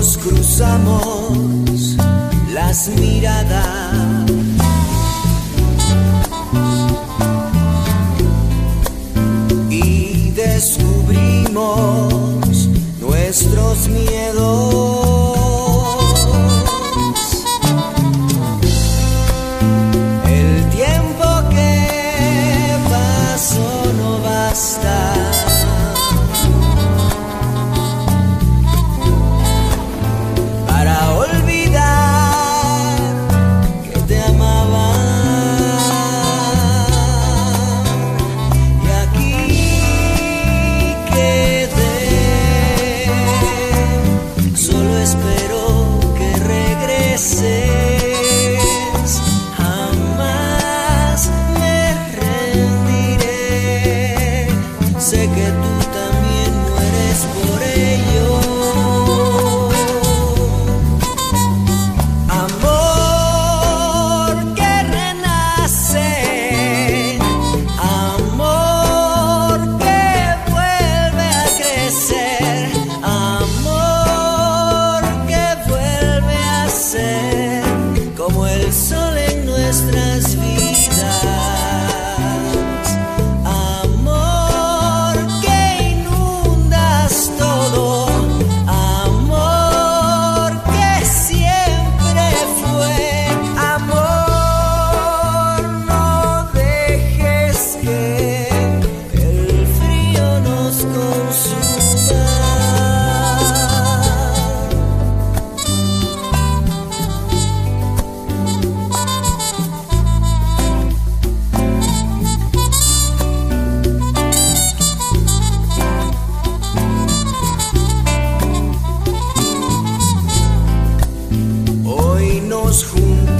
nos cruzamos las miradas. Y descubrimos nuestros miedos. el sol en nuestra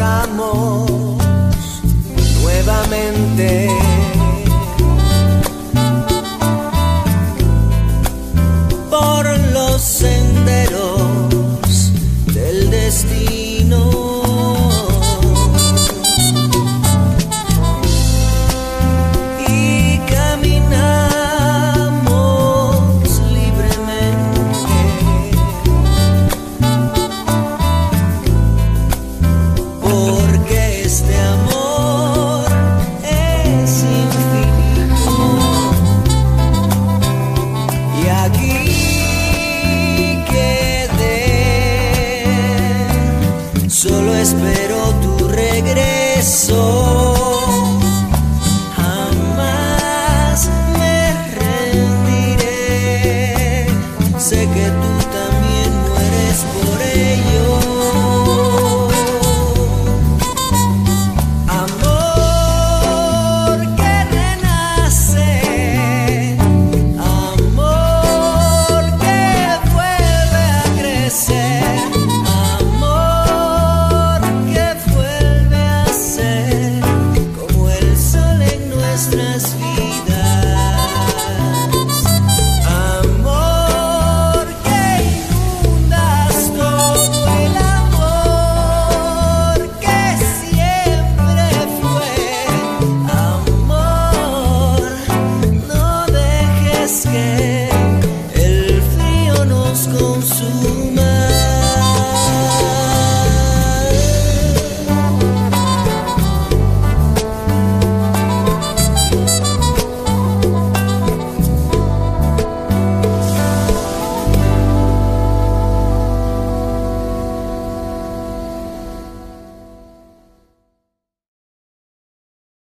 estamos Solo espero tu regreso. nos consuma.